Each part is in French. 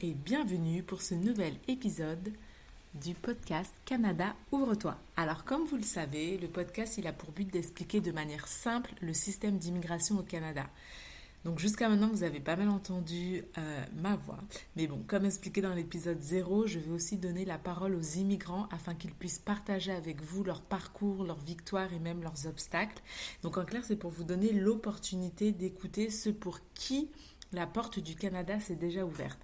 Et bienvenue pour ce nouvel épisode du podcast Canada Ouvre-toi. Alors comme vous le savez, le podcast il a pour but d'expliquer de manière simple le système d'immigration au Canada. Donc jusqu'à maintenant, vous avez pas mal entendu euh, ma voix. Mais bon, comme expliqué dans l'épisode 0, je vais aussi donner la parole aux immigrants afin qu'ils puissent partager avec vous leur parcours, leurs victoires et même leurs obstacles. Donc en clair, c'est pour vous donner l'opportunité d'écouter ceux pour qui la porte du Canada s'est déjà ouverte.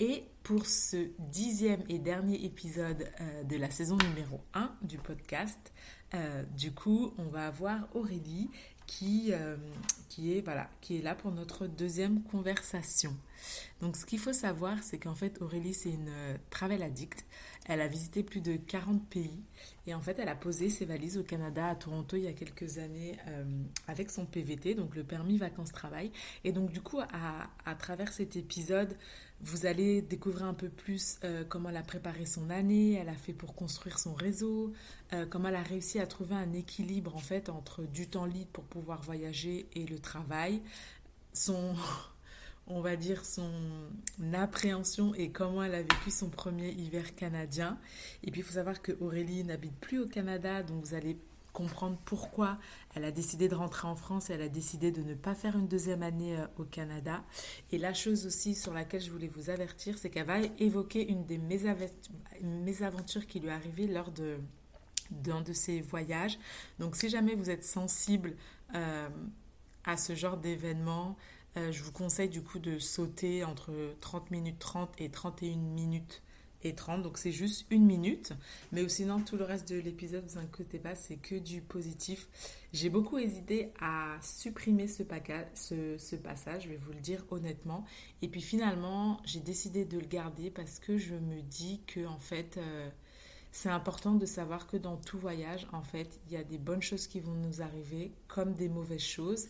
Et pour ce dixième et dernier épisode euh, de la saison numéro 1 du podcast, euh, du coup, on va avoir Aurélie qui, euh, qui, est, voilà, qui est là pour notre deuxième conversation. Donc ce qu'il faut savoir, c'est qu'en fait Aurélie, c'est une travel addict. Elle a visité plus de 40 pays et en fait elle a posé ses valises au Canada, à Toronto il y a quelques années avec son PVT, donc le permis vacances-travail. Et donc du coup, à, travers cet épisode, vous allez découvrir un peu plus euh, comment elle a préparé son année, elle a fait pour construire son réseau, euh, comment elle a réussi à trouver un équilibre en fait entre du temps libre pour pouvoir voyager et le travail, son, on va dire son appréhension et comment elle a vécu son premier hiver canadien. Et puis il faut savoir que Aurélie n'habite plus au Canada, donc vous allez comprendre pourquoi elle a décidé de rentrer en France et elle a décidé de ne pas faire une deuxième année euh, au Canada. Et la chose aussi sur laquelle je voulais vous avertir, c'est qu'elle va évoquer une des mésaventures qui lui est arrivée lors de d'un de ses voyages. Donc si jamais vous êtes sensible euh, à ce genre d'événement, euh, je vous conseille du coup de sauter entre 30 minutes 30 et 31 minutes et 30, donc c'est juste une minute. Mais sinon, tout le reste de l'épisode, vous inquiétez pas, c'est que du positif. J'ai beaucoup hésité à supprimer ce, passage, je vais vous le dire honnêtement. Et puis finalement, j'ai décidé de le garder parce que je me dis que en fait, euh, c'est important de savoir que dans tout voyage, en fait, il y a des bonnes choses qui vont nous arriver comme des mauvaises choses.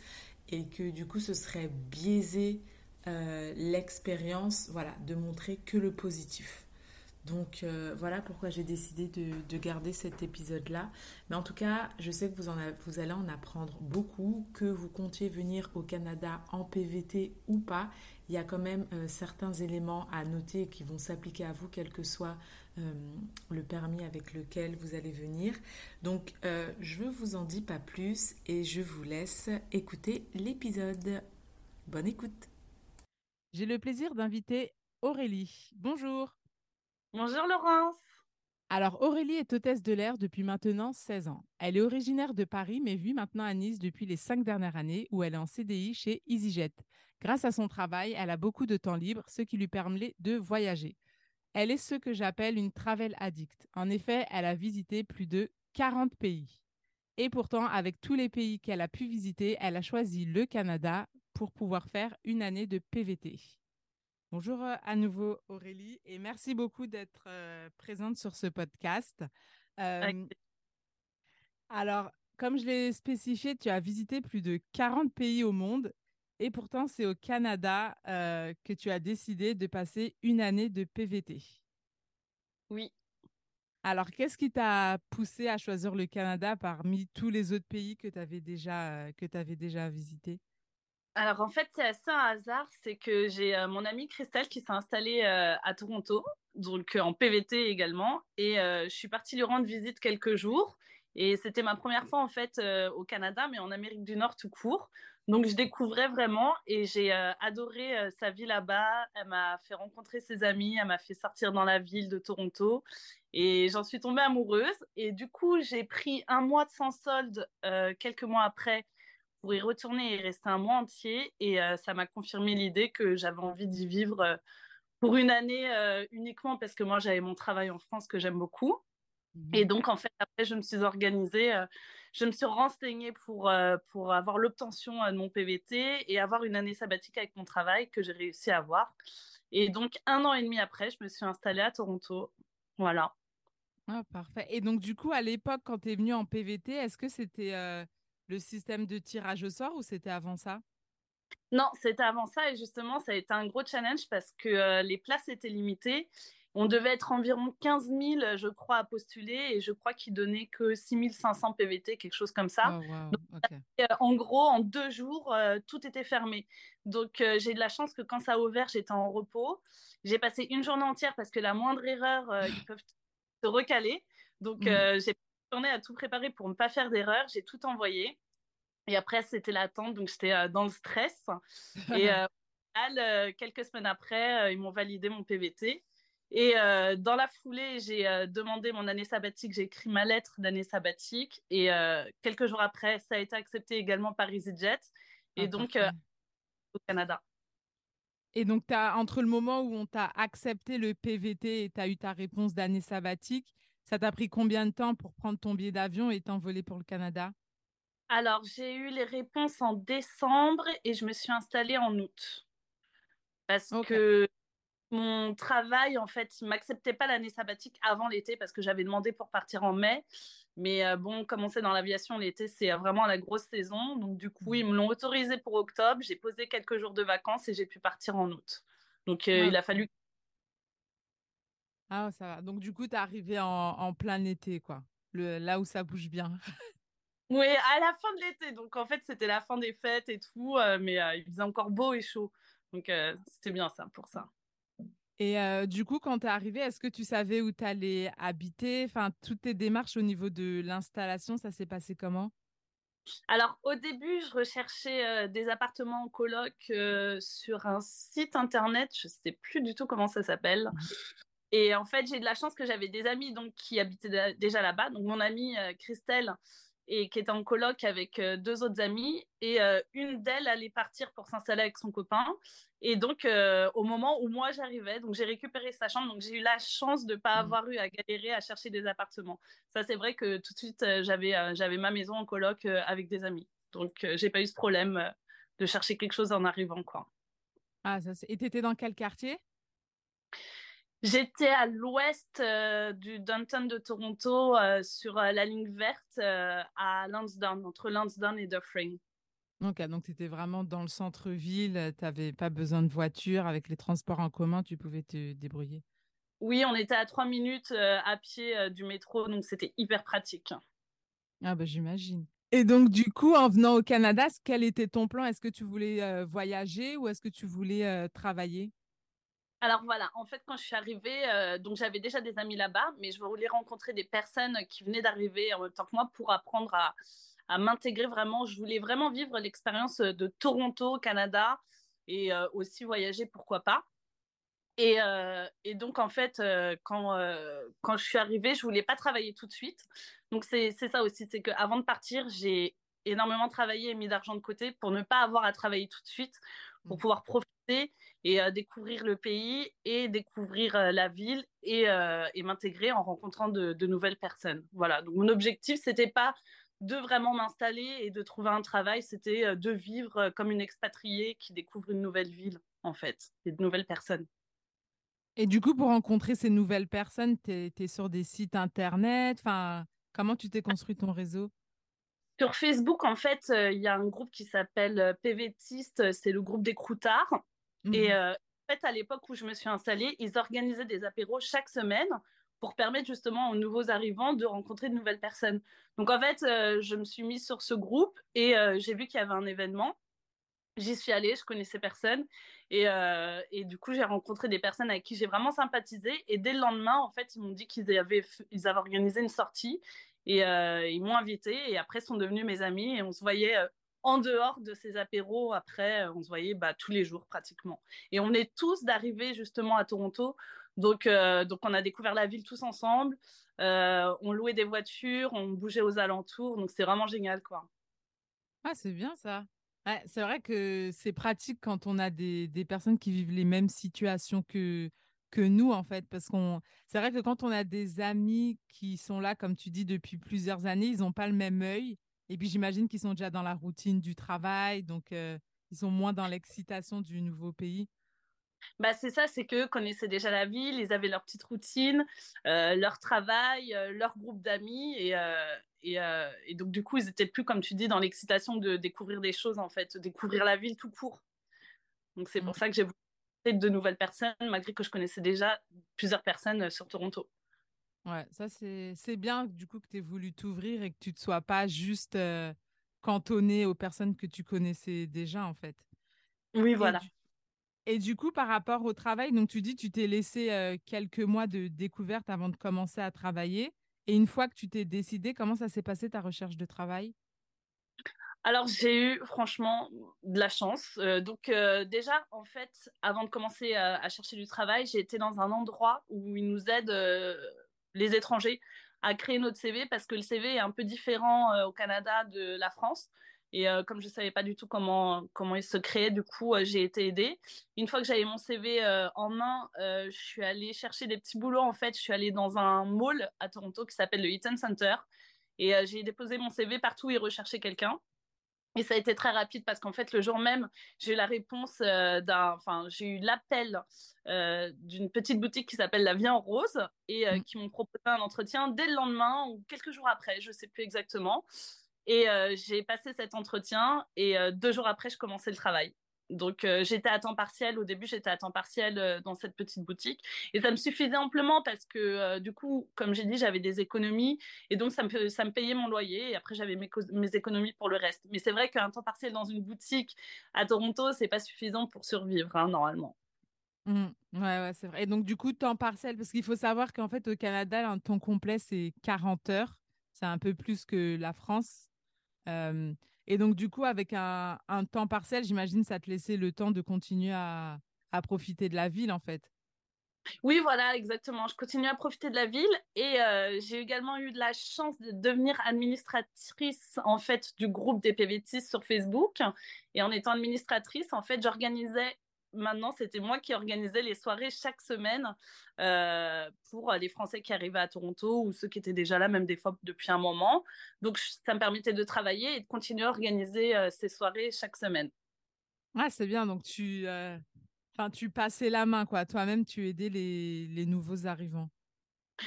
Et que du coup, ce serait biaiser euh, l'expérience, voilà, de montrer que le positif. Donc euh, voilà pourquoi j'ai décidé de, garder cet épisode-là. Mais en tout cas, je sais que vous, en vous allez en apprendre beaucoup, que vous comptiez venir au Canada en PVT ou pas. Il y a quand même euh, certains éléments à noter qui vont s'appliquer à vous, quel que soit le permis avec lequel vous allez venir. Donc je ne vous en dis pas plus et je vous laisse écouter l'épisode. Bonne écoute. J'ai le plaisir d'inviter Aurélie. Bonjour. Bonjour Laurence. Alors Aurélie est hôtesse de l'air depuis maintenant 16 ans. Elle est originaire de Paris mais vit maintenant à Nice depuis les cinq dernières années où elle est en CDI chez EasyJet. Grâce à son travail, elle a beaucoup de temps libre, ce qui lui permet de voyager. Elle est ce que j'appelle une travel addict. En effet, elle a visité plus de 40 pays. Et pourtant, avec tous les pays qu'elle a pu visiter, elle a choisi le Canada pour pouvoir faire une année de PVT. Bonjour euh, à nouveau Aurélie et merci beaucoup d'être euh, présente sur ce podcast. alors, comme je l'ai spécifié, tu as visité plus de 40 pays au monde et pourtant c'est au Canada euh, que tu as décidé de passer une année de PVT. Oui. Alors, qu'est-ce qui t'a poussé à choisir le Canada parmi tous les autres pays que tu avais déjà, que avais déjà visités? Alors en fait, c'est assez un hasard, c'est que j'ai euh, mon amie Christelle qui s'est installée euh, à Toronto, donc euh, en PVT également, et je suis partie lui rendre visite quelques jours. Et c'était ma première fois en fait au Canada, mais en Amérique du Nord tout court. Donc je découvrais vraiment et j'ai adoré sa vie là-bas. Elle m'a fait rencontrer ses amis, elle m'a fait sortir dans la ville de Toronto et j'en suis tombée amoureuse. Et du coup, j'ai pris un mois de sans solde quelques mois après pour y retourner et rester un mois entier. Et euh, ça m'a confirmé l'idée que j'avais envie d'y vivre euh, pour une année euh, uniquement parce que moi, j'avais mon travail en France que j'aime beaucoup. Et donc, en fait, après, je me suis organisée, je me suis renseignée pour, pour avoir l'obtention de mon PVT et avoir une année sabbatique avec mon travail que j'ai réussi à avoir. Et donc, un an et demi après, je me suis installée à Toronto. Voilà. Ah, parfait. Et donc, du coup, à l'époque, quand tu es venue en PVT, est-ce que c'était le système de tirage au sort ou c'était avant ça? Non, c'était avant ça. Et justement, ça a été un gros challenge parce que les places étaient limitées. On devait être environ 15 000, je crois, à postuler et je crois qu'ils donnaient que 6 500 PVT, quelque chose comme ça. Oh, en gros, en deux jours, tout était fermé. Donc, j'ai eu de la chance que quand ça a ouvert, j'étais en repos. J'ai passé une journée entière parce que la moindre erreur, ils peuvent se recaler. Donc, mmh. j'ai journée à tout préparer pour ne pas faire d'erreur. J'ai tout envoyé. Et après, c'était l'attente, donc j'étais dans le stress. Et quelques semaines après, ils m'ont validé mon PVT. Et dans la foulée, j'ai demandé mon année sabbatique, j'ai écrit ma lettre d'année sabbatique. Et quelques jours après, ça a été accepté également par EasyJet. Et ah, donc, au Canada. Et donc, as, entre le moment où on t'a accepté le PVT et tu as eu ta réponse d'année sabbatique, ça t'a pris combien de temps pour prendre ton billet d'avion et t'envoler pour le Canada? Alors, j'ai eu les réponses en décembre et je me suis installée en août. Parce que mon travail, en fait, il m'acceptait pas l'année sabbatique avant l'été parce que j'avais demandé pour partir en mai. Mais euh, bon, comme on sait dans l'aviation, l'été, c'est vraiment la grosse saison. Donc, du coup, ils mmh. me l'ont autorisé pour octobre. J'ai posé quelques jours de vacances et j'ai pu partir en août. Donc, euh, il a fallu. Ah, ça va. Donc, du coup, tu es arrivé en, plein été, quoi. Le, là où ça bouge bien. oui, à la fin de l'été. Donc, en fait, c'était la fin des fêtes et tout. Euh, mais il faisait encore beau et chaud. Donc, c'était bien ça pour ça. Et du coup, quand tu es arrivé, est-ce que tu savais où tu allais habiter? Enfin, toutes tes démarches au niveau de l'installation, ça s'est passé comment? Alors, au début, je recherchais des appartements en coloc sur un site internet. Je ne sais plus du tout comment ça s'appelle. Et en fait, j'ai de la chance que j'avais des amis donc, qui habitaient déjà là-bas. Donc, mon amie Christelle, et qui était en coloc avec deux autres amies. Et une d'elles allait partir pour s'installer avec son copain. Et donc, euh, au moment où moi j'arrivais, donc j'ai récupéré sa chambre, donc j'ai eu la chance de ne pas mmh. avoir eu à galérer à chercher des appartements. Ça, c'est vrai que tout de suite, euh, j'avais euh, j'avais ma maison en coloc avec des amis. Donc, j'ai pas eu ce problème de chercher quelque chose en arrivant, quoi. Ah, ça, et t'étais dans quel quartier? J'étais à l'ouest du downtown de Toronto, sur la ligne verte à Lansdowne, entre Lansdowne et Dufferin. Ok, donc tu étais vraiment dans le centre-ville, tu n'avais pas besoin de voiture, avec les transports en commun, tu pouvais te débrouiller. Oui, on était à trois minutes euh, à pied euh, du métro, donc c'était hyper pratique. Ah bah j'imagine. Et donc du coup, en venant au Canada, quel était ton plan? Est-ce que tu voulais euh, voyager ou est-ce que tu voulais travailler? Alors voilà, en fait, quand je suis arrivée, donc j'avais déjà des amis là-bas, mais je voulais rencontrer des personnes qui venaient d'arriver en même temps que moi pour apprendre à, à m'intégrer vraiment. Je voulais vraiment vivre l'expérience de Toronto, Canada, et euh, aussi voyager, pourquoi pas. Et, euh, et donc, en fait, euh, quand, quand je suis arrivée, je voulais pas travailler tout de suite. Donc, c'est ça aussi, c'est qu'avant de partir, j'ai énormément travaillé et mis d'argent de côté pour ne pas avoir à travailler tout de suite, pour mmh. pouvoir profiter et découvrir le pays et découvrir la ville et, et m'intégrer en rencontrant de, de, nouvelles personnes. Voilà, donc mon objectif, c'était pas de vraiment m'installer et de trouver un travail, c'était euh, de vivre euh, comme une expatriée qui découvre une nouvelle ville, en fait, et de nouvelles personnes. Et du coup, pour rencontrer ces nouvelles personnes, tu es, sur des sites internet? Enfin, Comment tu t'es construit ton réseau? Sur Facebook, en fait, euh, il y a un groupe qui s'appelle PVTiste, c'est le groupe des croutards. Et mmh en fait, à l'époque où je me suis installée, ils organisaient des apéros chaque semaine pour permettre justement aux nouveaux arrivants de rencontrer de nouvelles personnes. Donc en fait, euh, je me suis mise sur ce groupe et euh, j'ai vu qu'il y avait un événement. J'y suis allée, je connaissais personne et, euh, et du coup j'ai rencontré des personnes avec qui j'ai vraiment sympathisé et dès le lendemain en fait ils m'ont dit qu'ils avaient, ils avaient organisé une sortie et ils m'ont invité et après sont devenus mes amis et on se voyait en dehors de ces apéros, après, on se voyait bah, tous les jours pratiquement. Et on est tous d'arriver justement à Toronto donc, euh, donc on a découvert la ville tous ensemble. Euh, on louait des voitures, on bougeait aux alentours. Donc c'est vraiment génial, quoi. Ah, c'est bien ça. c'est vrai que c'est pratique quand on a des, des, personnes qui vivent les mêmes situations que, que nous, en fait. Parce qu'on, c'est vrai que quand on a des amis qui sont là, comme tu dis, depuis plusieurs années, ils n'ont pas le même œil. Et puis, j'imagine qu'ils sont déjà dans la routine du travail, donc euh, ils sont moins dans l'excitation du nouveau pays. Bah, c'est ça, c'est qu'eux connaissaient déjà la ville, ils avaient leur petite routine, euh, leur travail, euh, leur groupe d'amis. Et, et, et, donc, du coup, ils étaient plus, comme tu dis, dans l'excitation de découvrir des choses, en fait, découvrir la ville tout court. Donc, c'est pour mmh. ça que j'ai voulu de nouvelles personnes, malgré que je connaissais déjà plusieurs personnes sur Toronto. Ouais, ça c'est bien du coup que tu aies voulu t'ouvrir et que tu ne sois pas juste euh, cantonné aux personnes que tu connaissais déjà en fait. Oui, voilà. Et du coup, par rapport au travail, donc tu dis tu t'es laissé euh, quelques mois de découverte avant de commencer à travailler. Et une fois que tu t'es décidé, comment ça s'est passé ta recherche de travail? Alors j'ai eu franchement de la chance. Euh, donc euh, déjà en fait, avant de commencer à, chercher du travail, j'ai été dans un endroit où ils nous aident les étrangers à créer notre CV parce que le CV est un peu différent au Canada de la France. Et comme je ne savais pas du tout comment, comment il se créait, du coup, j'ai été aidée. Une fois que j'avais mon CV en main, je suis allée chercher des petits boulots. En fait, je suis allée dans un mall à Toronto qui s'appelle le Eaton Center. Et j'ai déposé mon CV partout où ils recherchaient quelqu'un. Et ça a été très rapide parce qu'en fait, le jour même, j'ai eu la réponse euh, d'un, enfin, j'ai eu l'appel euh, d'une petite boutique qui s'appelle La Vie en Rose et euh, mmh. qui m'ont proposé un entretien dès le lendemain ou quelques jours après, je ne sais plus exactement. Et j'ai passé cet entretien et deux jours après, je commençais le travail. Donc euh, j'étais à temps partiel. Au début, j'étais à temps partiel euh, dans cette petite boutique. Et ça me suffisait amplement parce que euh, du coup, comme j'ai dit, j'avais des économies. Et donc ça me, ça me payait mon loyer. Et après, j'avais mes, mes, économies pour le reste. Mais c'est vrai qu'un temps partiel dans une boutique à Toronto, c'est pas suffisant pour survivre, hein, normalement. Mmh. Ouais, ouais, c'est vrai. Et donc, du coup, temps partiel, parce qu'il faut savoir qu'en fait, au Canada, un temps complet, c'est 40 heures. C'est un peu plus que la France. Et donc, du coup, avec un, temps partiel, j'imagine, ça te laissait le temps de continuer à, profiter de la ville, en fait. Oui, voilà, exactement. Je continue à profiter de la ville et euh, j'ai également eu de la chance de devenir administratrice en fait du groupe des PVT sur Facebook. Et en étant administratrice, en fait, j'organisais maintenant, c'était moi qui organisais les soirées chaque semaine euh, pour les Français qui arrivaient à Toronto ou ceux qui étaient déjà là, même des fois depuis un moment. Donc, ça me permettait de travailler et de continuer à organiser euh, ces soirées chaque semaine. Ah, c'est bien. Donc, tu, euh, tu passais la main, quoi. Toi-même, tu aidais les, les, nouveaux arrivants.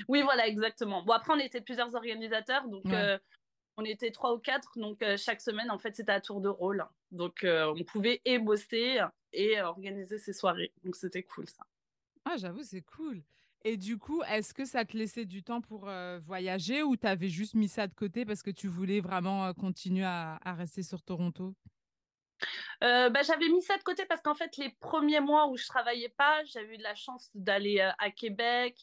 Oui, voilà, exactement. Bon, après, on était plusieurs organisateurs. Donc, on était trois ou quatre, donc chaque semaine, en fait, c'était à tour de rôle. Donc, on pouvait et bosser et organiser ces soirées. Donc, c'était cool, ça. Ah, j'avoue, c'est cool. Et du coup, est-ce que ça te laissait du temps pour voyager ou tu avais juste mis ça de côté parce que tu voulais vraiment continuer à, rester sur Toronto? Bah, j'avais mis ça de côté parce qu'en fait, les premiers mois où je travaillais pas, j'avais eu de la chance d'aller à Québec,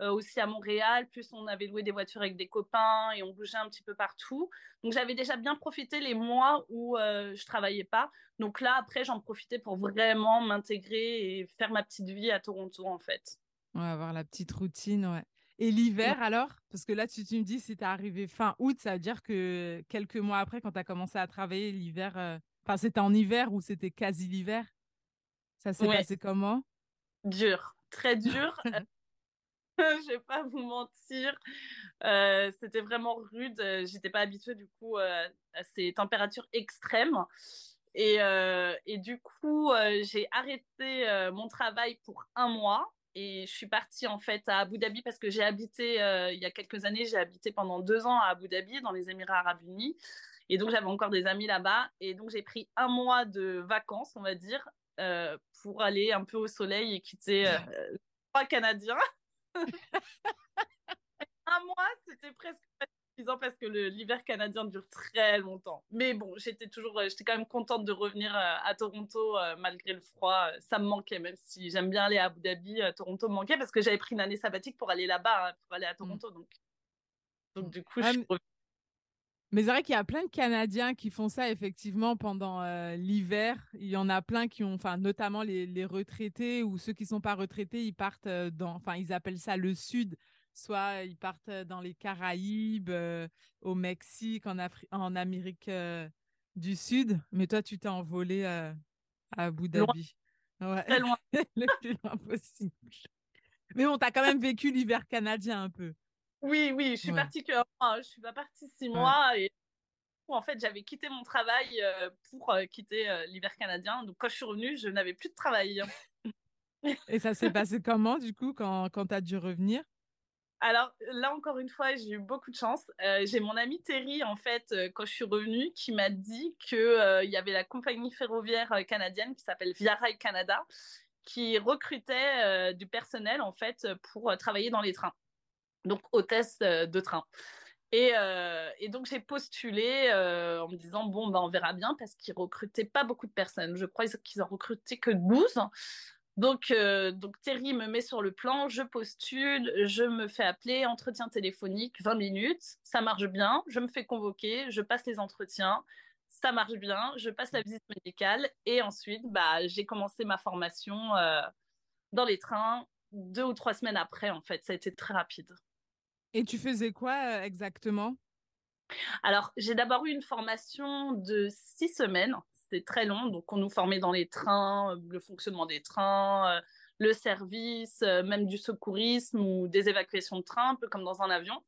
euh, aussi à Montréal. Plus on avait loué des voitures avec des copains et on bougeait un petit peu partout. Donc j'avais déjà bien profité les mois où euh, je travaillais pas. Donc là, après, j'en profitais pour vraiment m'intégrer et faire ma petite vie à Toronto, en fait. Ouais, avoir la petite routine, ouais. Et l'hiver alors? Parce que là, tu, tu me dis, c'est arrivé fin août, ça veut dire que quelques mois après, quand tu as commencé à travailler, l'hiver, euh, enfin, c'était en hiver ou c'était quasi l'hiver? Ça s'est passé comment? Dur, très dur. je vais pas vous mentir. Euh, c'était vraiment rude. J'étais pas habituée du coup euh, à ces températures extrêmes. Et, euh, et du coup, j'ai arrêté mon travail pour un mois et je suis partie en fait à Abu Dhabi parce que j'ai habité il y a quelques années, j'ai habité pendant deux ans à Abu Dhabi dans les Émirats Arabes Unis. Et donc j'avais encore des amis là-bas. Et donc j'ai pris un mois de vacances, on va dire, pour aller un peu au soleil et quitter trois Canadiens. Un mois, c'était presque suffisant parce que l'hiver canadien dure très longtemps. Mais bon, j'étais toujours, euh, j'étais quand même contente de revenir euh, à Toronto euh, malgré le froid. Ça me manquait, même si j'aime bien aller à Abu Dhabi. Toronto me manquait parce que j'avais pris une année sabbatique pour aller là-bas, hein, pour aller à Toronto. Donc, donc du coup, je suis mais c'est vrai qu'il y a plein de Canadiens qui font ça effectivement pendant l'hiver. Il y en a plein qui ont, enfin, notamment les, retraités ou ceux qui ne sont pas retraités, ils partent dans, enfin, ils appellent ça le Sud. Soit ils partent dans les Caraïbes, au Mexique, en, en Amérique du Sud. Mais toi, tu t'es envolé à Abu Dhabi. Ouais. Très loin. le plus loin possible. Mais on t'a quand même vécu l'hiver canadien un peu. Oui, oui, je suis partie que je suis pas partie six mois et en fait j'avais quitté mon travail pour quitter l'hiver canadien. Donc quand je suis revenue, je n'avais plus de travail. et ça s'est passé comment du coup quand, quand tu as dû revenir? Alors là encore une fois, j'ai eu beaucoup de chance. j'ai mon ami Terry en fait quand je suis revenue qui m'a dit que il y avait la compagnie ferroviaire canadienne qui s'appelle Via Rail Canada qui recrutait du personnel en fait pour travailler dans les trains donc hôtesse euh, de train. Et, euh, et donc j'ai postulé euh, en me disant bon ben on verra bien parce qu'ils recrutaient pas beaucoup de personnes. Je crois qu'ils en recrutaient que 12. Donc, donc Terry me met sur le plan, je postule, je me fais appeler, entretien téléphonique, 20 minutes, ça marche bien, je me fais convoquer, je passe les entretiens, ça marche bien, je passe la visite médicale et ensuite bah, j'ai commencé ma formation dans les trains deux ou trois semaines après en fait, ça a été très rapide. Et tu faisais quoi exactement? Alors, j'ai d'abord eu une formation de six semaines. C'était très long. Donc, on nous formait dans les trains, le fonctionnement des trains, le service, même du secourisme ou des évacuations de train, un peu comme dans un avion.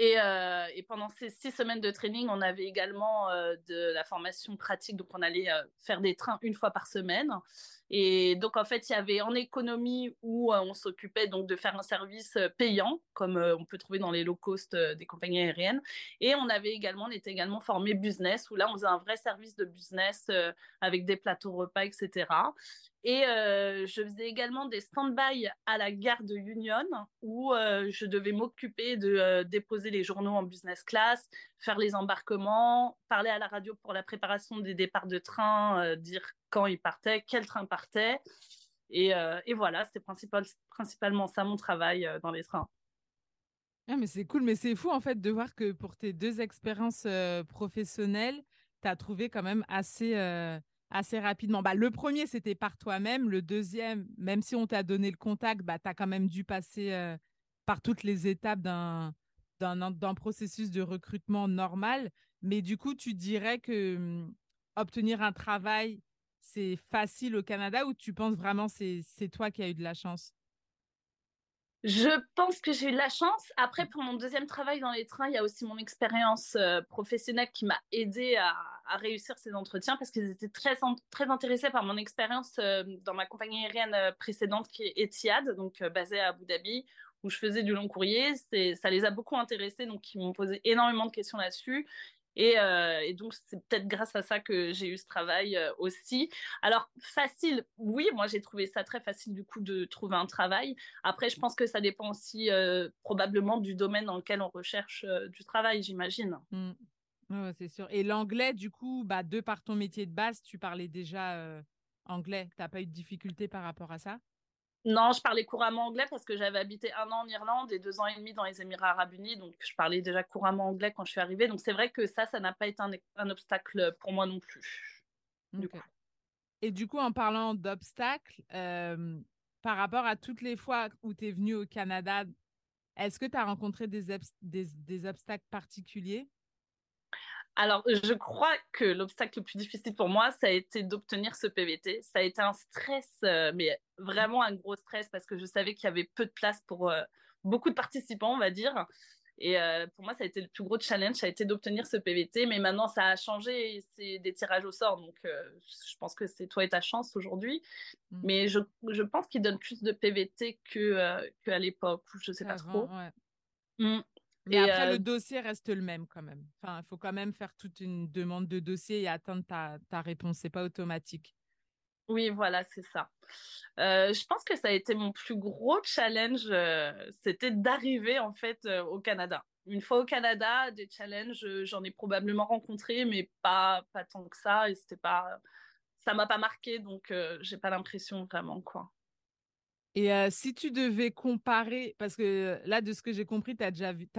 Et, et, pendant ces six semaines de training, on avait également de la formation pratique. Donc, on allait faire des trains une fois par semaine. Et donc, en fait, il y avait en économie où on s'occupait donc de faire un service payant, comme on peut trouver dans les low cost des compagnies aériennes. Et on avait également, on était également formé business, où là, on faisait un vrai service de business avec des plateaux repas, etc. Et je faisais également des stand-by à la gare de Union où je devais m'occuper de déposer les journaux en business class, faire les embarquements, parler à la radio pour la préparation des départs de train, dire quand ils partaient, quel train partait. Et, et voilà, c'était principal, principalement ça mon travail dans les trains. Ah, mais c'est cool, mais c'est fou en fait de voir que pour tes deux expériences professionnelles, tu as trouvé quand même assez assez rapidement. Bah, le premier, c'était par toi-même. Le deuxième, même si on t'a donné le contact, bah, tu as quand même dû passer euh, par toutes les étapes d'un, d'un, processus de recrutement normal. Mais du coup, tu dirais que hum, obtenir un travail, c'est facile au Canada ou tu penses vraiment c'est c'est toi qui as eu de la chance? Je pense que j'ai eu de la chance. Après, pour mon deuxième travail dans les trains, il y a aussi mon expérience euh, professionnelle qui m'a aidé à, réussir ces entretiens parce qu'ils étaient très, très intéressés par mon expérience euh, dans ma compagnie aérienne euh, précédente qui est Etihad, donc basée à Abu Dhabi, où je faisais du long courrier. Ça les a beaucoup intéressés, donc ils m'ont posé énormément de questions là-dessus. Euh, et, donc, c'est peut-être grâce à ça que j'ai eu ce travail euh, aussi. Alors, facile, oui, moi j'ai trouvé ça très facile du coup de trouver un travail. Après, je pense que ça dépend aussi euh, probablement du domaine dans lequel on recherche du travail, j'imagine. Mmh. c'est sûr. Et l'anglais, du coup, bah, de par ton métier de base, tu parlais déjà anglais. Tu n'as pas eu de difficulté par rapport à ça? Non, je parlais couramment anglais parce que j'avais habité un an en Irlande et deux ans et demi dans les Émirats arabes unis, donc je parlais déjà couramment anglais quand je suis arrivée. Donc c'est vrai que ça, ça n'a pas été un, obstacle pour moi non plus. Et du coup, en parlant d'obstacles, euh, par rapport à toutes les fois où tu es venu au Canada, est-ce que tu as rencontré des, des obstacles particuliers? Alors, je crois que l'obstacle le plus difficile pour moi, ça a été d'obtenir ce PVT. Ça a été un stress, euh, mais vraiment un gros stress parce que je savais qu'il y avait peu de place pour euh, beaucoup de participants, on va dire. Et euh, pour moi, ça a été le plus gros challenge, ça a été d'obtenir ce PVT. Mais maintenant, ça a changé. C'est des tirages au sort. Donc, je pense que c'est toi et ta chance aujourd'hui. Mmh. Mais je, je pense qu'ils donnent plus de PVT qu'à l'époque. Je ne sais pas trop. Mmh. Mais après, le euh, dossier reste le même quand même. Enfin, il faut quand même faire toute une demande de dossier et attendre ta, ta réponse. C'est pas automatique. Oui, voilà, c'est ça. Euh, je pense que ça a été mon plus gros challenge, euh, c'était d'arriver en fait au Canada. Une fois au Canada, des challenges, j'en ai probablement rencontré, mais pas pas tant que ça. Et c'était pas, ça m'a pas marqué, donc j'ai pas l'impression vraiment quoi. Et si tu devais comparer, parce que là, de ce que j'ai compris, tu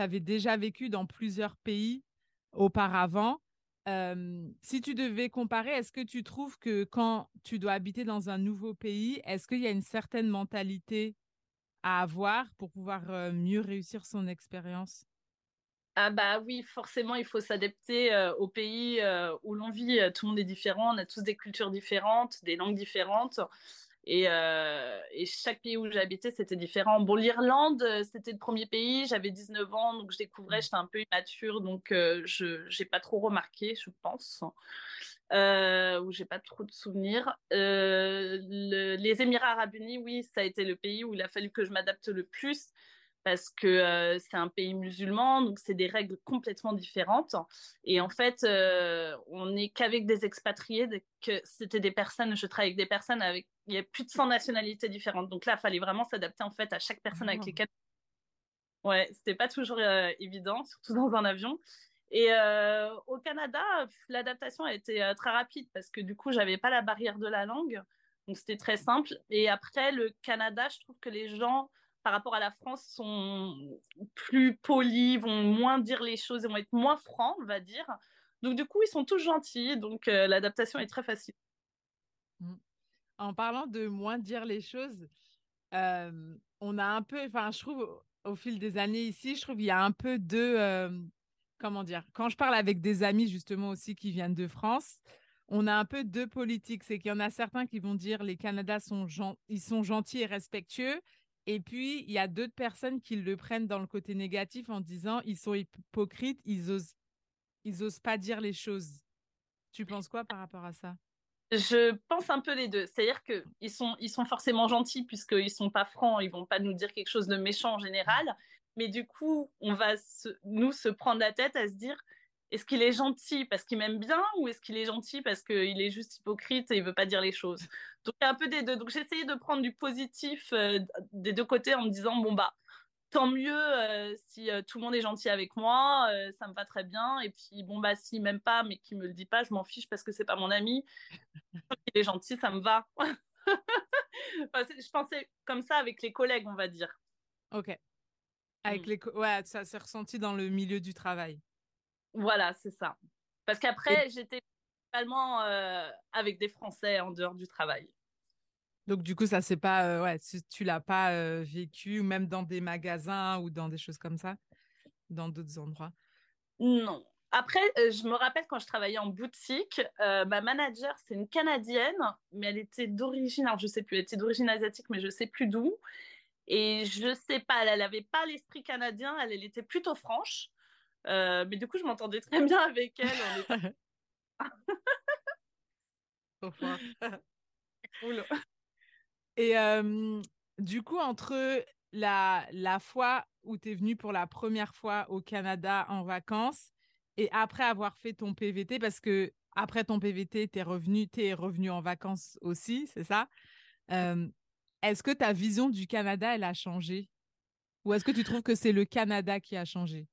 avais déjà vécu dans plusieurs pays auparavant. si tu devais comparer, est-ce que tu trouves que quand tu dois habiter dans un nouveau pays, est-ce qu'il y a une certaine mentalité à avoir pour pouvoir mieux réussir son expérience? Ah bah oui, forcément, il faut s'adapter au pays où l'on vit. Tout le monde est différent, on a tous des cultures différentes, des langues différentes. Et, et chaque pays où j'habitais, c'était différent. Bon, l'Irlande, c'était le premier pays. J'avais 19 ans, donc je découvrais, j'étais un peu immature, donc je n'ai pas trop remarqué, je pense euh, où j'ai pas trop de souvenirs. Euh, les Émirats Arabes Unis, oui, ça a été le pays où il a fallu que je m'adapte le plus parce que euh, c'est un pays musulman, donc c'est des règles complètement différentes. Et en fait, euh, on n'est qu'avec des expatriés, que c'était des personnes, je travaille avec des personnes avec, il y a plus de 100 nationalités différentes. Donc là, il fallait vraiment s'adapter en fait à chaque personne avec lesquelles. Ouais, c'était pas toujours évident, surtout dans un avion. Et euh, au Canada, l'adaptation a été euh, très rapide parce que du coup, j'avais pas la barrière de la langue. Donc, c'était très simple. Et après, le Canada, je trouve que les gens, par rapport à la France, sont plus polis, vont moins dire les choses, vont être moins francs, on va dire. Donc, du coup, ils sont tous gentils. Donc, euh, l'adaptation est très facile. En parlant de moins dire les choses, on a un peu, enfin, je trouve, au fil des années ici, je trouve qu'il y a un peu de comment dire, quand je parle avec des amis justement aussi qui viennent de France, on a un peu deux politiques. C'est qu'il y en a certains qui vont dire les Canadiens sont, sont gentils et respectueux. Et puis, il y a d'autres personnes qui le prennent dans le côté négatif en disant ils sont hypocrites, ils osent, ils osent pas dire les choses. Tu penses quoi par rapport à ça? Je pense un peu les deux. C'est-à-dire qu'ils sont, ils sont forcément gentils puisqu'ils ne sont pas francs, ils vont pas nous dire quelque chose de méchant en général. Mais du coup, on va nous se prendre la tête à se dire est-ce qu'il est gentil parce qu'il m'aime bien ou est-ce qu'il est gentil parce qu'il est juste hypocrite et il veut pas dire les choses? Donc, il y a un peu des deux. Donc, j'ai essayé de prendre du positif euh, des deux côtés en me disant bon, bah, tant mieux euh, si euh, tout le monde est gentil avec moi, ça me va très bien. Et puis, bon, bah, s'il m'aime pas mais qu'il me le dit pas, je m'en fiche parce que c'est pas mon ami. il est gentil, ça me va. je pensais comme ça avec les collègues, on va dire. Ok. Avec mmh. les ouais, ça s'est ressenti dans le milieu du travail. Voilà, c'est ça. Parce qu'après, j'étais euh, avec des Français en dehors du travail. Donc du coup, ça c'est pas euh, ouais, tu, tu l'as pas euh, vécu même dans des magasins ou dans des choses comme ça, dans d'autres endroits? Non. Après, je me rappelle quand je travaillais en boutique, ma manager, c'est une Canadienne, mais elle était d'origine, alors je sais plus, elle était d'origine asiatique, mais je sais plus d'où. Et je sais pas, elle n'avait pas l'esprit canadien, elle, elle, était plutôt franche. Euh, mais du coup, je m'entendais très bien avec elle. cool. Et du coup, entre la, la fois où tu es venu pour la première fois au Canada en vacances et après avoir fait ton PVT, parce que après ton PVT, tu es revenu, es revenu en vacances aussi, c'est ça? Est-ce que ta vision du Canada, elle a changé? Ou est-ce que tu trouves que c'est le Canada qui a changé?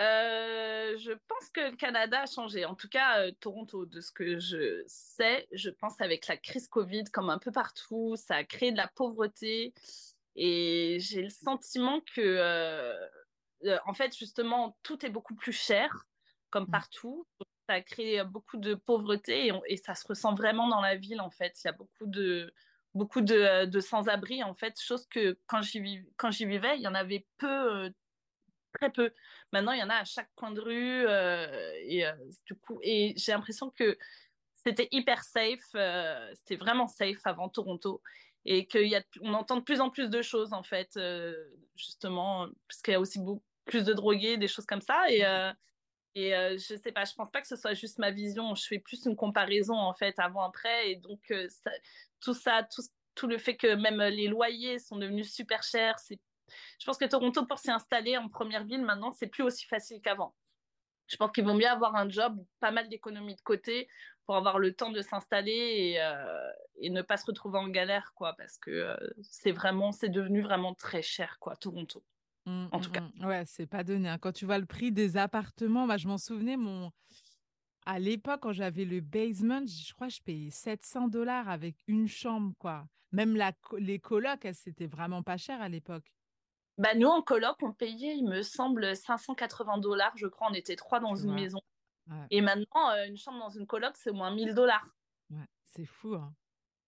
Euh, je pense que le Canada a changé. En tout cas, euh, Toronto, de ce que je sais, je pense avec la crise Covid, comme un peu partout, ça a créé de la pauvreté. Et j'ai le sentiment que, euh, en fait, justement, tout est beaucoup plus cher, comme mmh. partout. ça a créé beaucoup de pauvreté et, et, ça se ressent vraiment dans la ville, en fait. Il y a beaucoup de, beaucoup de, de sans-abri, en fait, chose que quand j'y, vivais, il y en avait peu, très peu. Maintenant, il y en a à chaque coin de rue. Euh, et, euh, du coup, et j'ai l'impression que c'était hyper safe, c'était vraiment safe avant Toronto. Et qu'on entend de plus en plus de choses, en fait, justement, parce qu'il y a aussi beaucoup plus de drogués, des choses comme ça. Et, et je sais pas, je pense pas que ce soit juste ma vision. Je fais plus une comparaison en fait avant-après. Et donc, ça, tout ça, tout, le fait que même les loyers sont devenus super chers. C'est, je pense que Toronto, pour s'y installer en première ville, maintenant, c'est plus aussi facile qu'avant. Je pense qu'ils vont mieux avoir un job, pas mal d'économies de côté pour avoir le temps de s'installer et, euh, ne pas se retrouver en galère, quoi, parce que euh, c'est vraiment, c'est devenu vraiment très cher, quoi, Toronto. Mmh, en tout mmh, cas. Mmh. Ouais, c'est pas donné. Hein. Quand tu vois le prix des appartements, bah, je m'en souvenais, mon, à l'époque, quand j'avais le basement, je crois que je payais 700 dollars avec une chambre, quoi. Même la, les colocs, c'était vraiment pas cher à l'époque. Bah, nous, en coloc, on payait, il me semble, 580 dollars. Je crois, on était trois dans une maison. Et maintenant, euh, une chambre dans une coloc, c'est au moins 1000 dollars. Ouais, c'est fou. Hein.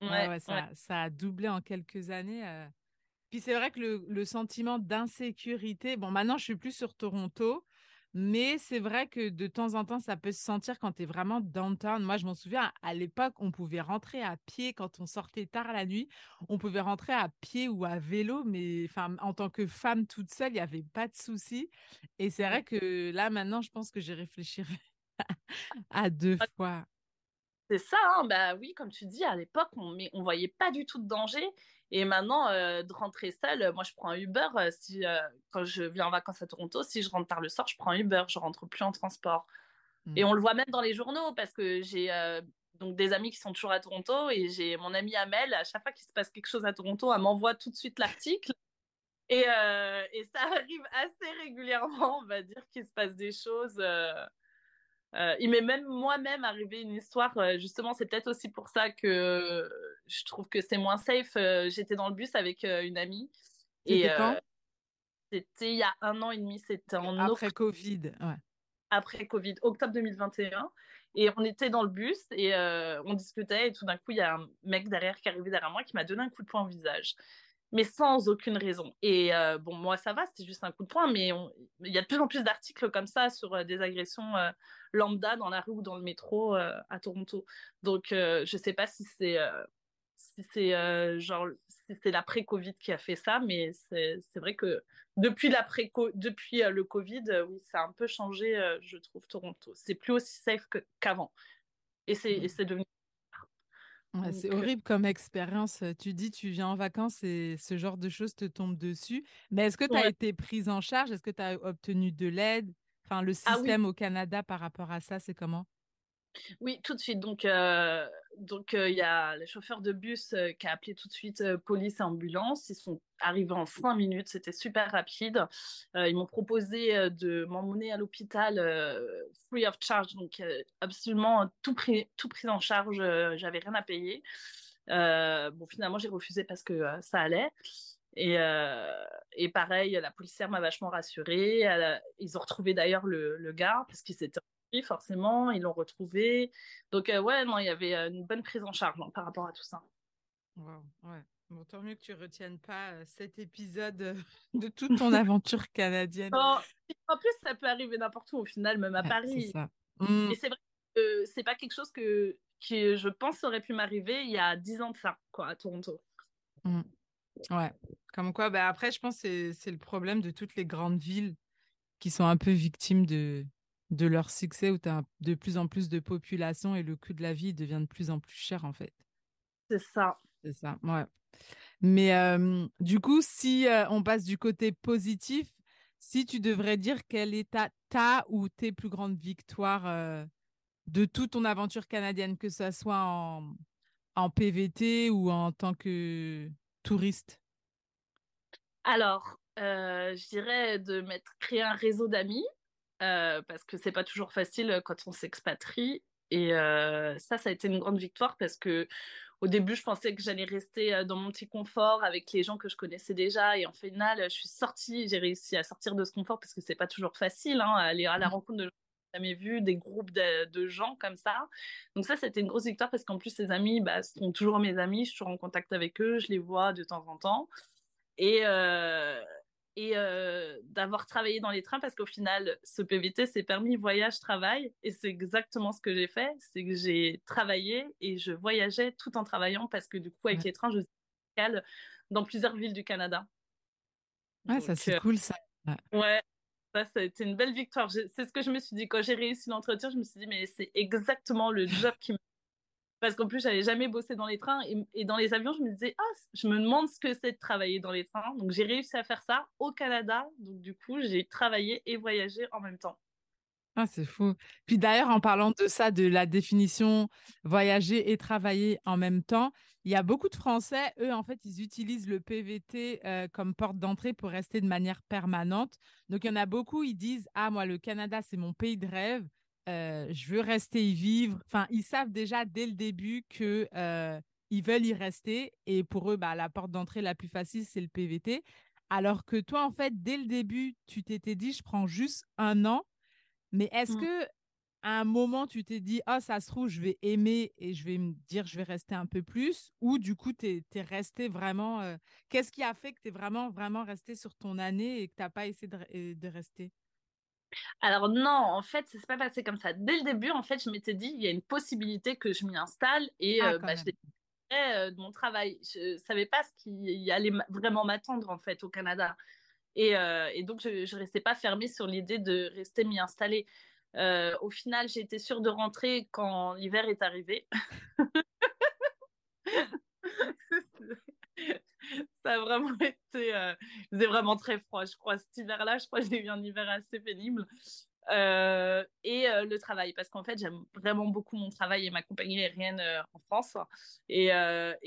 Ouais, ça, ça, a doublé en quelques années. Euh. Puis c'est vrai que le, le sentiment d'insécurité, bon, maintenant, je suis plus sur Toronto, Mais c'est vrai que de temps en temps, ça peut se sentir quand tu es vraiment downtown. Moi, je m'en souviens, à l'époque, on pouvait rentrer à pied quand on sortait tard la nuit. On pouvait rentrer à pied ou à vélo, mais en tant que femme toute seule, il n'y avait pas de souci. Et c'est vrai que là, maintenant, je pense que j'y réfléchirai à deux fois. C'est ça, hein, bah oui, comme tu dis, à l'époque, on ne on voyait pas du tout de danger. Et maintenant, euh, de rentrer seule, moi, je prends un Uber. Euh, si, euh, quand je viens en vacances à Toronto, si je rentre tard le soir, je prends un Uber. Je rentre plus en transport. Et mmh. on le voit même dans les journaux parce que j'ai donc des amis qui sont toujours à Toronto et j'ai mon amie Amel. À chaque fois qu'il se passe quelque chose à Toronto, elle m'envoie tout de suite l'article. Et, et, ça arrive assez régulièrement, on va dire, qu'il se passe des choses. Euh, il m'est même moi-même arrivé une histoire, euh, justement, c'est peut-être aussi pour ça que je trouve que c'est moins safe. Euh, j'étais dans le bus avec une amie. Et quand? C'était il y a un an et demi, c'était en Après Covid, ouais. Après Covid, octobre 2021. Et on était dans le bus et on discutait et tout d'un coup, il y a un mec derrière qui est arrivé derrière moi qui m'a donné un coup de poing au visage mais sans aucune raison. Et euh, bon, moi, ça va, c'était juste un coup de poing, mais il y a de plus en plus d'articles comme ça sur euh, des agressions euh, lambda dans la rue ou dans le métro à Toronto. Donc, je ne sais pas si c'est si c'est genre si c'est l'après-Covid qui a fait ça, mais c'est vrai que depuis l'après depuis le Covid, oui, ça a un peu changé, je trouve Toronto. C'est plus aussi safe qu'avant, et c'est mmh. devenu c'est euh horrible comme expérience. Tu dis, tu viens en vacances et ce genre de choses te tombe dessus. Mais est-ce que tu as été prise en charge? Est-ce que tu as obtenu de l'aide? Enfin, le ah système au Canada par rapport à ça, c'est comment? Oui, tout de suite. Donc, euh, donc il y a le chauffeur de bus qui a appelé tout de suite police et ambulance. Ils sont arrivés en cinq minutes. C'était super rapide. ils m'ont proposé de m'emmener à l'hôpital free of charge, donc absolument tout pris, tout pris en charge. J'avais rien à payer. bon, finalement, j'ai refusé parce que ça allait. Et, et, pareil, la policière m'a vachement rassurée. ils ont retrouvé d'ailleurs le, le gars parce qu'il s'était forcément, ils l'ont retrouvé. Donc, euh, ouais, non, il y avait euh, une bonne prise en charge par rapport à tout ça. ouais. Bon, tant mieux que tu retiennes pas euh, cet épisode de toute ton aventure canadienne. en plus, ça peut arriver n'importe où au final, même à Paris. Mmh. Et c'est vrai que c'est pas quelque chose que, qui, je pense, aurait pu m'arriver il y a dix ans de ça, quoi, à Toronto. Mmh. Ouais, comme quoi, bah après, je pense que c'est le problème de toutes les grandes villes qui sont un peu victimes de, de leur succès où tu as de plus en plus de population et le coût de la vie devient de plus en plus cher en fait. C'est ça. C'est ça, ouais. Mais du coup, si on passe du côté positif, si tu devrais dire quelle est ta, ta ou tes plus grandes victoires de toute ton aventure canadienne, que ce soit en, en PVT ou en tant que touriste? Alors, je dirais de mettre créer un réseau d'amis euh, parce que c'est pas toujours facile euh, quand on s'expatrie. Et euh, ça, ça a été une grande victoire parce que au début, je pensais que j'allais rester dans mon petit confort avec les gens que je connaissais déjà. Et en final, je suis sortie, j'ai réussi à sortir de ce confort parce que c'est pas toujours facile, hein, aller à la mmh. rencontre de gens que jamais vu, des groupes de, gens comme ça. Donc ça, c'était une grosse victoire parce qu'en plus, ces amis bah, sont toujours mes amis, je suis toujours en contact avec eux, je les vois de temps en temps. Et, et euh, d'avoir travaillé dans les trains parce qu'au final, ce PVT, c'est permis voyage-travail et c'est exactement ce que j'ai fait. C'est que j'ai travaillé et je voyageais tout en travaillant parce que du coup, avec les trains, je suis dans plusieurs villes du Canada. Ouais, ça c'est euh, cool ça. Ouais, ça, ça a été une belle victoire. C'est ce que je me suis dit quand j'ai réussi l'entretien. Je me suis dit, mais c'est exactement le job qui me parce qu'en plus, j'avais jamais bossé dans les trains et, dans les avions, je me disais, ah, je me demande ce que c'est de travailler dans les trains. Donc, j'ai réussi à faire ça au Canada. Donc, du coup, j'ai travaillé et voyagé en même temps. Ah, c'est fou. Puis d'ailleurs, en parlant de ça, de la définition voyager et travailler en même temps, il y a beaucoup de Français, eux, en fait, ils utilisent le PVT euh, comme porte d'entrée pour rester de manière permanente. Donc, il y en a beaucoup, ils disent, ah, moi, le Canada, c'est mon pays de rêve. Euh, je veux rester y vivre. Enfin, ils savent déjà dès le début que euh, ils veulent y rester et pour eux, bah, la porte d'entrée la plus facile, c'est le PVT. Alors que toi, en fait, dès le début, tu t'étais dit, je prends juste un an. Mais est-ce mmh. que à un moment, tu t'es dit, oh, ça se trouve, je vais aimer et je vais me dire, je vais rester un peu plus? Ou du coup, tu es, resté vraiment. Euh, qu'est-ce qui a fait que tu es vraiment, vraiment resté sur ton année et que tu n'as pas essayé de, de rester? Alors non, en fait, ça s'est pas passé comme ça. Dès le début, en fait, je m'étais dit, il y a une possibilité que je m'y installe et Ah, euh, bah, je découvrais, euh, de mon travail. Je savais pas ce qui allait vraiment m'attendre en fait au Canada. Et, euh, et donc, je ne restais pas fermée sur l'idée de rester m'y installer. Euh, au final, j'ai été sûre de rentrer quand l'hiver est arrivé. Ça a vraiment été. Euh, vraiment très froid, je crois. Cet hiver-là, je crois que j'ai eu un hiver assez pénible. Euh, et euh, le travail, parce qu'en fait, j'aime vraiment beaucoup mon travail et ma compagnie aérienne euh, en France. Et,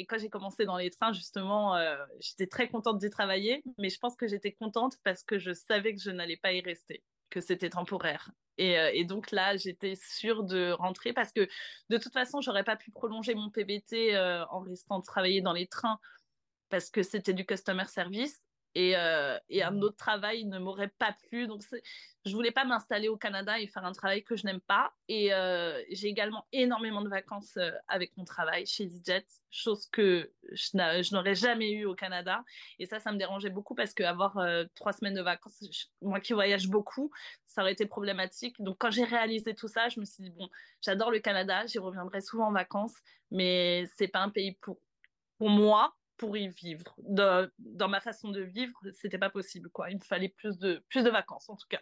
quand j'ai commencé dans les trains, justement, j'étais très contente d'y travailler, mais je pense que j'étais contente parce que je savais que je n'allais pas y rester, que c'était temporaire. Et, donc là, j'étais sûre de rentrer parce que de toute façon, j'aurais pas pu prolonger mon PBT en restant travailler dans les trains parce que c'était du customer service et, euh, et un autre travail ne m'aurait pas plu. Donc, je voulais pas m'installer au Canada et faire un travail que je n'aime pas. Et euh, j'ai également énormément de vacances euh, avec mon travail chez EasyJet, chose que je n'aurais jamais eu au Canada. Et ça, ça me dérangeait beaucoup parce qu'avoir euh, trois semaines de vacances, je, moi qui voyage beaucoup, ça aurait été problématique. Donc, quand j'ai réalisé tout ça, je me suis dit, bon, j'adore le Canada, j'y reviendrai souvent en vacances, mais c'est pas un pays pour, pour moi pour y vivre. Dans ma façon de vivre, c'était pas possible. Quoi. Il me fallait plus de, plus de vacances, en tout cas.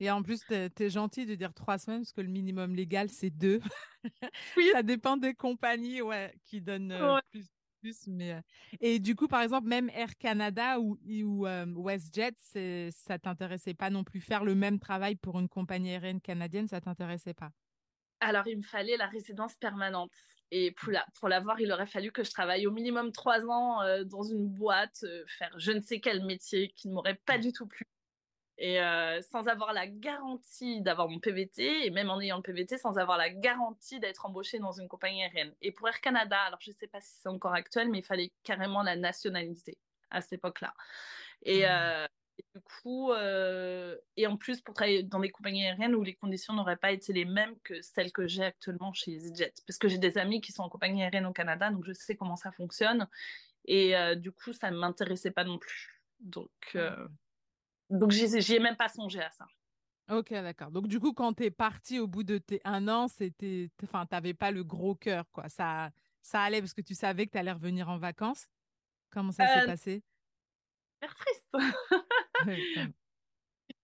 Et en plus, tu es, es, gentil de dire trois semaines, parce que le minimum légal, c'est deux. Oui. Ça dépend des compagnies ouais, qui donnent euh, ouais. plus. plus mais, euh... Et du coup, par exemple, même Air Canada ou, ou euh, WestJet, ça t'intéressait pas non plus faire le même travail pour une compagnie aérienne canadienne, ça t'intéressait pas? Alors, il me fallait la résidence permanente. Et pour, la, pour l'avoir, il aurait fallu que je travaille au minimum trois ans euh, dans une boîte, euh, faire je ne sais quel métier qui ne m'aurait pas du tout plu. Et euh, sans avoir la garantie d'avoir mon PVT, et même en ayant le PVT, sans avoir la garantie d'être embauché dans une compagnie aérienne. Et pour Air Canada, alors je ne sais pas si c'est encore actuel, mais il fallait carrément la nationalité à cette époque-là. Et, mmh. Et, du coup, euh, et en plus, pour travailler dans des compagnies aériennes où les conditions n'auraient pas été les mêmes que celles que j'ai actuellement chez EasyJet. Parce que j'ai des amis qui sont en compagnie aérienne au Canada, donc je sais comment ça fonctionne. Et euh, du coup, ça ne m'intéressait pas non plus. Donc, euh, donc j'y ai même pas songé à ça. Ok, d'accord. Donc, du coup, quand tu es parti au bout de tes un an, c'était, enfin, tu n'avais pas le gros cœur, quoi. Ça, ça allait parce que tu savais que tu allais revenir en vacances. Comment ça s'est passé? triste.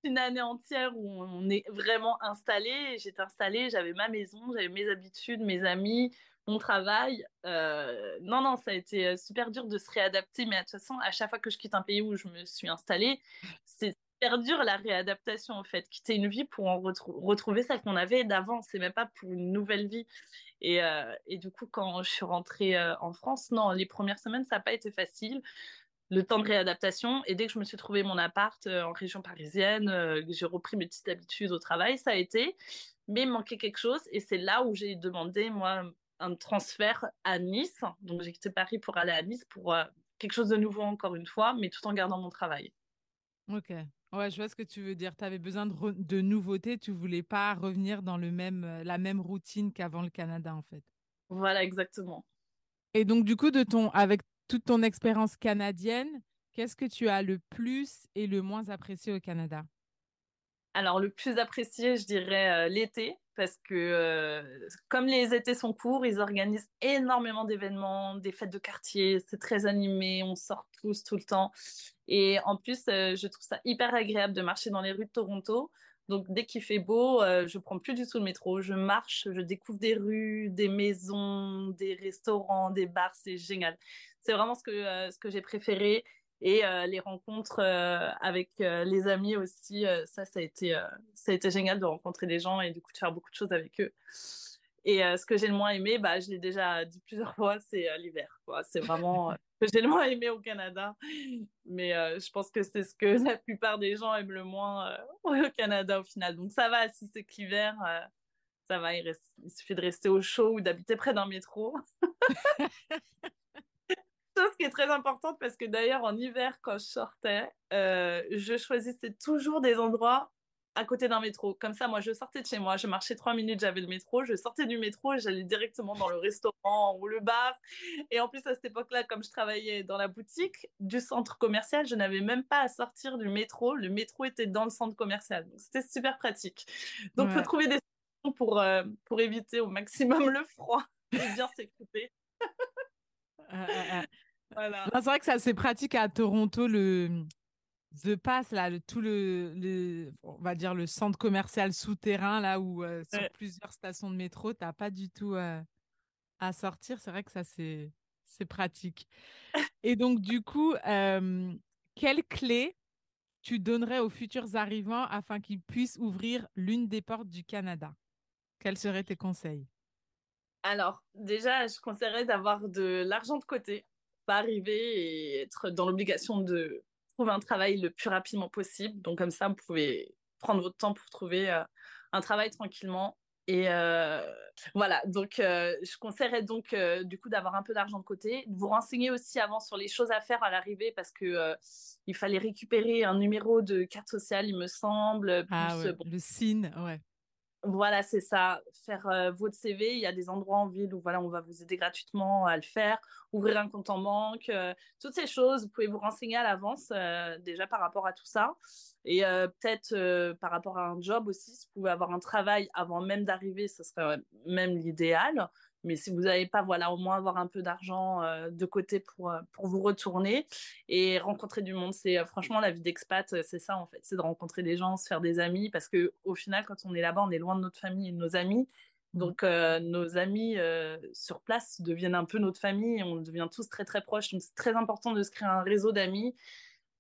une année entière où on est vraiment installé. J'étais installée, j'avais ma maison, j'avais mes habitudes, mes amis, mon travail. Euh, non, non, ça a été super dur de se réadapter. Mais de toute façon, à chaque fois que je quitte un pays où je me suis installée, c'est super dur la réadaptation en fait. Quitter une vie pour en retrou retrouver celle qu'on avait d'avant, c'est même pas pour une nouvelle vie. Et, euh, et, du coup, quand je suis rentrée euh, en France, non, les premières semaines, ça n'a pas été facile le temps de réadaptation. Et dès que je me suis trouvé mon appart euh, en région parisienne, euh, j'ai repris mes petites habitudes au travail, ça a été. Mais il manquait quelque chose. Et c'est là où j'ai demandé, moi, un transfert à Nice. Donc j'ai quitté Paris pour aller à Nice pour euh, quelque chose de nouveau, encore une fois, mais tout en gardant mon travail. Ok. Ouais, je vois ce que tu veux dire. Tu avais besoin de, de nouveautés. Tu voulais pas revenir dans le même, la même routine qu'avant le Canada, en fait. Voilà, exactement. Et donc, du coup, de ton, avec toute ton expérience canadienne, qu'est-ce que tu as le plus et le moins apprécié au Canada? Alors, le plus apprécié, je dirais euh, l'été, parce que euh, comme les étés sont courts, ils organisent énormément d'événements, des fêtes de quartier, c'est très animé, on sort tous tout le temps. Et en plus, euh, je trouve ça hyper agréable de marcher dans les rues de Toronto. Donc, dès qu'il fait beau, euh, je prends plus du tout le métro. Je marche, je découvre des rues, des maisons, des restaurants, des bars. C'est génial. C'est vraiment ce que, euh, que j'ai préféré. Et euh, les rencontres euh, avec les amis aussi, ça, ça a, été, ça a été génial de rencontrer des gens et du coup de faire beaucoup de choses avec eux. Et ce que j'ai le moins aimé, bah, je l'ai déjà dit plusieurs fois, c'est l'hiver. C'est vraiment que j'ai le moins aimé au Canada. Mais euh, je pense que c'est ce que la plupart des gens aiment le moins euh, au Canada au final. Donc ça va, si c'est que l'hiver, euh, ça va. Il, reste, il, suffit de rester au chaud ou d'habiter près d'un métro. Chose qui est très importante parce que d'ailleurs en hiver, quand je sortais, je choisissais toujours des endroits à côté d'un métro. Comme ça, moi, je sortais de chez moi, je marchais trois minutes, j'avais le métro, je sortais du métro j'allais directement dans le restaurant ou le bar. Et en plus, à cette époque-là, comme je travaillais dans la boutique du centre commercial, je n'avais même pas à sortir du métro. Le métro était dans le centre commercial. Donc, c'était super pratique. Donc, il faut trouver des solutions pour, euh, pour éviter au maximum le froid et bien s'écouter. Ah, ah, ah. voilà. C'est vrai que ça, c'est pratique à Toronto, le, The Pass, là, le, tout le, on va dire le centre commercial souterrain, là où euh, sur plusieurs stations de métro, tu n'as pas du tout euh, à sortir. C'est vrai que ça, c'est, c'est pratique. Et donc, du coup, euh, quelle clé tu donnerais aux futurs arrivants afin qu'ils puissent ouvrir l'une des portes du Canada? Quels seraient tes conseils? Alors, déjà, je conseillerais d'avoir de l'argent de côté, pas arriver et être dans l'obligation de trouver un travail le plus rapidement possible. Donc comme ça, vous pouvez prendre votre temps pour trouver euh, un travail tranquillement. Et euh, voilà, donc euh, je conseillerais donc du coup d'avoir un peu d'argent de côté, de vous renseigner aussi avant sur les choses à faire à l'arrivée parce que il fallait récupérer un numéro de carte sociale, il me semble. Ah le SIN, ouais. Voilà, c'est ça. Faire euh, votre CV, il y a des endroits en ville où voilà, on va vous aider gratuitement à le faire. Ouvrir un compte en banque, euh, toutes ces choses, vous pouvez vous renseigner à l'avance euh, déjà par rapport à tout ça. Et peut-être par rapport à un job aussi, si vous pouvez avoir un travail avant même d'arriver, ce serait même l'idéal. Mais si vous n'avez pas, voilà, au moins avoir un peu d'argent euh, de côté pour, euh, pour vous retourner et rencontrer du monde. C'est euh, franchement la vie d'expat, c'est ça en fait, c'est de rencontrer des gens, se faire des amis parce que au final, quand on est là-bas, on est loin de notre famille et de nos amis. Mmh. Donc nos amis sur place deviennent un peu notre famille, on devient tous très très proches. Donc c'est très important de se créer un réseau d'amis.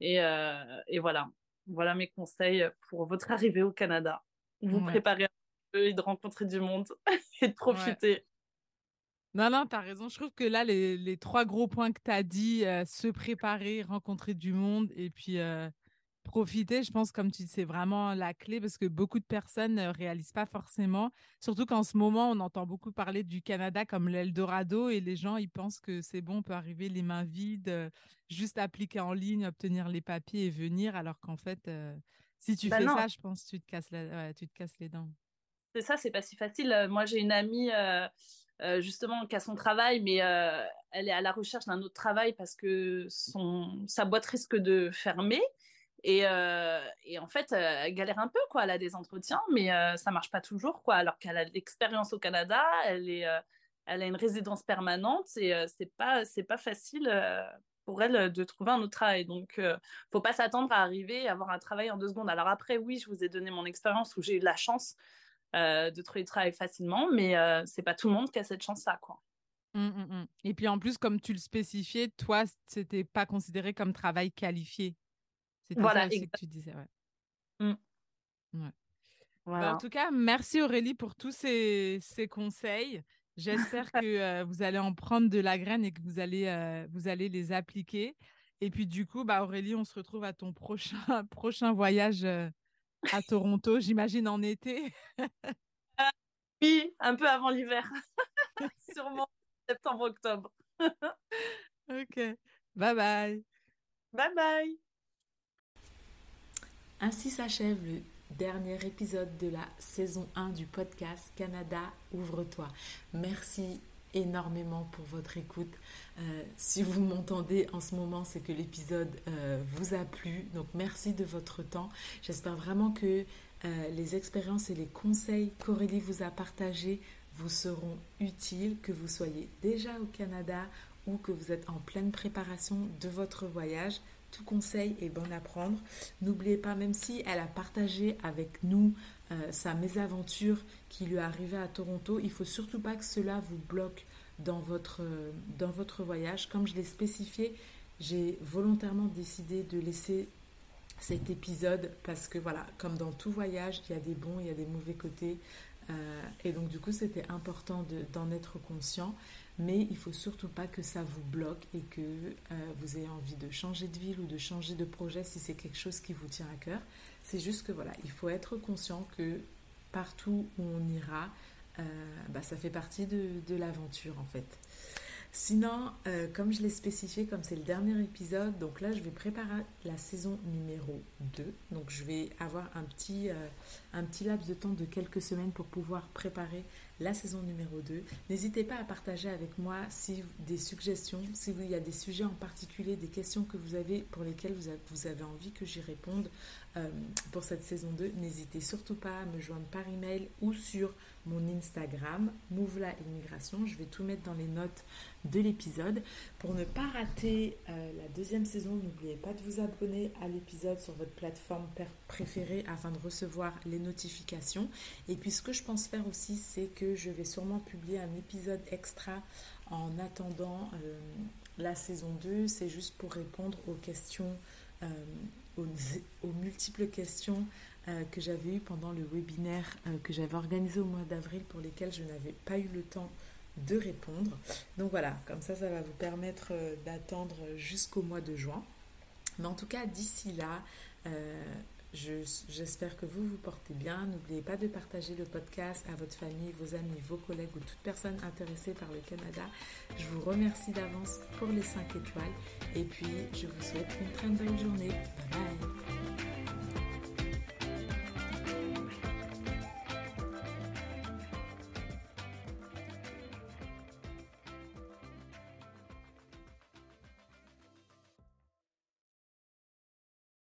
Et, et, voilà, voilà mes conseils pour votre arrivée au Canada. Vous préparer un peu et de rencontrer du monde et de profiter. Non, non, tu as raison. Je trouve que là, les, trois gros points que tu as dit, euh, se préparer, rencontrer du monde et puis euh, profiter, je pense, comme tu dis, c'est vraiment la clé parce que beaucoup de personnes ne réalisent pas forcément. Surtout qu'en ce moment, on entend beaucoup parler du Canada comme l'Eldorado et les gens, ils pensent que c'est bon, on peut arriver les mains vides, euh, juste appliquer en ligne, obtenir les papiers et venir, alors qu'en fait, si tu bah fais ça, je pense tu te casses, tu te casses les dents. C'est ça, c'est pas si facile. Moi, j'ai une amie euh, justement qui a son travail, mais euh, elle est à la recherche d'un autre travail parce que son, sa boîte risque de fermer. Et, euh, et en fait, elle galère un peu, quoi. Elle a des entretiens, mais ça marche pas toujours, quoi. Alors qu'elle a l'expérience au Canada, elle, est, elle a une résidence permanente et c'est pas, pas facile pour elle de trouver un autre travail. Donc, ne faut pas s'attendre à arriver et avoir un travail en deux secondes. Alors après, oui, je vous ai donné mon expérience où j'ai eu la chance euh, de trouver du travail facilement, mais euh, c'est pas tout le monde qui a cette chance-là, quoi. Mmh, mmh, mmh. Et puis en plus, comme tu le spécifiais, toi, c'était pas considéré comme travail qualifié. C'était voilà, ça aussi que tu disais, ouais. Bah, en tout cas, merci Aurélie pour tous ces, ces conseils. J'espère que euh, vous allez en prendre de la graine et que vous allez, vous allez les appliquer. Et puis du coup, bah, Aurélie, on se retrouve à ton prochain, prochain voyage à Toronto, j'imagine en été. Ah, oui, un peu avant l'hiver. Sûrement septembre-octobre. ok. Bye bye. Bye bye. Ainsi s'achève le dernier épisode de la saison 1 du podcast Canada Ouvre-toi. Merci énormément pour votre écoute. Euh, si vous m'entendez en ce moment, c'est que l'épisode euh, vous a plu. Donc merci de votre temps. J'espère vraiment que euh, les expériences et les conseils qu'Aurélie vous a partagés vous seront utiles, que vous soyez déjà au Canada ou que vous êtes en pleine préparation de votre voyage. Tout conseil est bon à prendre. N'oubliez pas, même si elle a partagé avec nous sa mésaventure qui lui est arrivée à Toronto, il faut surtout pas que cela vous bloque dans votre, voyage. Comme je l'ai spécifié, j'ai volontairement décidé de laisser cet épisode parce que voilà, comme dans tout voyage, il y a des bons, il y a des mauvais côtés. Euh, et donc du coup, c'était important d'en être conscient. Mais il faut surtout pas que ça vous bloque et que euh, vous ayez envie de changer de ville ou de changer de projet si c'est quelque chose qui vous tient à cœur. C'est juste que voilà, il faut être conscient que partout où on ira, euh, bah, ça fait partie de, l'aventure en fait. Sinon, euh, comme je l'ai spécifié, comme c'est le dernier épisode, donc là je vais préparer la saison numéro 2. Donc je vais avoir un petit, euh, un petit laps de temps de quelques semaines pour pouvoir préparer la saison numéro 2. N'hésitez pas à partager avec moi si des suggestions, si il y a des sujets en particulier, des questions que vous avez pour lesquelles vous avez, envie que j'y réponde euh, pour cette saison 2. N'hésitez surtout pas à me joindre par email ou sur mon Instagram, Mouvla Immigration. Je vais tout mettre dans les notes de l'épisode. Pour ne pas rater euh, la deuxième saison, n'oubliez pas de vous abonner à l'épisode sur votre plateforme préférée afin de recevoir les notifications. Et puis ce que je pense faire aussi, c'est que je vais sûrement publier un épisode extra en attendant euh, la saison 2. C'est juste pour répondre aux questions, euh, aux, multiples questions que j'avais eues pendant le webinaire que j'avais organisé au mois d'avril pour lesquelles je n'avais pas eu le temps de répondre. Donc voilà, comme ça, ça va vous permettre euh, d'attendre jusqu'au mois de juin. Mais en tout cas, d'ici là, euh, j'espère que vous vous portez bien. N'oubliez pas de partager le podcast à votre famille, vos amis, vos collègues ou toute personne intéressée par le Canada. Je vous remercie d'avance pour les 5 étoiles et puis je vous souhaite une très belle journée. Bye